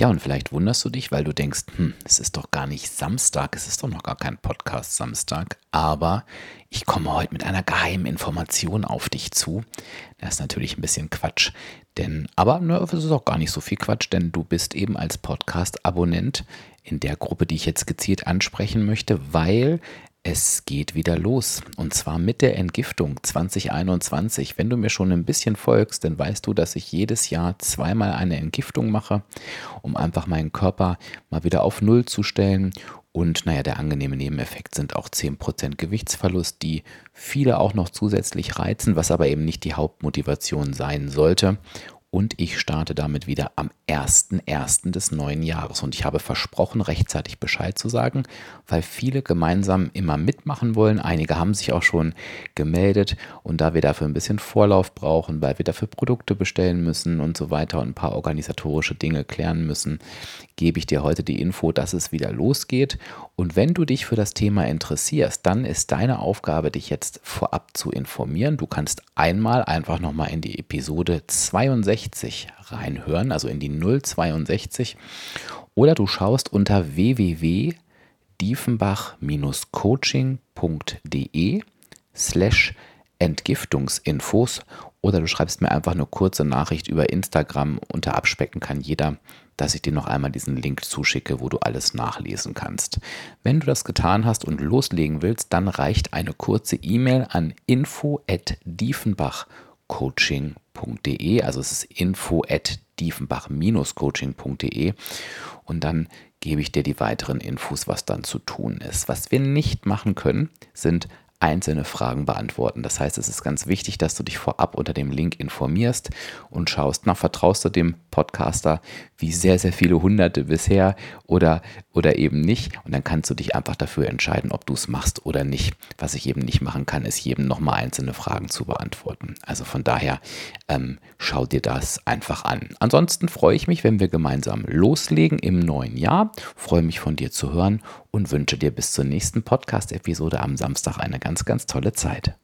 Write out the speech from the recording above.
Ja, und vielleicht wunderst du dich, weil du denkst, hm, es ist doch gar nicht Samstag, es ist doch noch gar kein Podcast Samstag, aber ich komme heute mit einer geheimen Information auf dich zu. Das ist natürlich ein bisschen Quatsch, denn, aber ne, es ist auch gar nicht so viel Quatsch, denn du bist eben als Podcast-Abonnent in der Gruppe, die ich jetzt gezielt ansprechen möchte, weil es geht wieder los und zwar mit der Entgiftung 2021. Wenn du mir schon ein bisschen folgst, dann weißt du, dass ich jedes Jahr zweimal eine Entgiftung mache, um einfach meinen Körper mal wieder auf Null zu stellen. Und naja, der angenehme Nebeneffekt sind auch 10% Gewichtsverlust, die viele auch noch zusätzlich reizen, was aber eben nicht die Hauptmotivation sein sollte und ich starte damit wieder am 1.1. des neuen Jahres. Und ich habe versprochen, rechtzeitig Bescheid zu sagen, weil viele gemeinsam immer mitmachen wollen. Einige haben sich auch schon gemeldet und da wir dafür ein bisschen Vorlauf brauchen, weil wir dafür Produkte bestellen müssen und so weiter und ein paar organisatorische Dinge klären müssen, gebe ich dir heute die Info, dass es wieder losgeht. Und wenn du dich für das Thema interessierst, dann ist deine Aufgabe, dich jetzt vorab zu informieren. Du kannst einmal einfach nochmal in die Episode 62 reinhören, also in die 062. Oder du schaust unter www.diefenbach-coaching.de slash Entgiftungsinfos oder du schreibst mir einfach eine kurze Nachricht über Instagram. Unter Abspecken kann jeder, dass ich dir noch einmal diesen Link zuschicke, wo du alles nachlesen kannst. Wenn du das getan hast und loslegen willst, dann reicht eine kurze E-Mail an info@diefenbachcoaching.de. Also es ist info@diefenbach-coaching.de und dann gebe ich dir die weiteren Infos, was dann zu tun ist. Was wir nicht machen können, sind einzelne Fragen beantworten. Das heißt, es ist ganz wichtig, dass du dich vorab unter dem Link informierst und schaust, na, vertraust du dem Podcaster wie sehr, sehr viele Hunderte bisher oder, oder eben nicht. Und dann kannst du dich einfach dafür entscheiden, ob du es machst oder nicht. Was ich eben nicht machen kann, ist jedem nochmal einzelne Fragen zu beantworten. Also von daher ähm, schau dir das einfach an. Ansonsten freue ich mich, wenn wir gemeinsam loslegen im neuen Jahr. Freue mich von dir zu hören und wünsche dir bis zur nächsten Podcast-Episode am Samstag eine ganz, ganz tolle Zeit.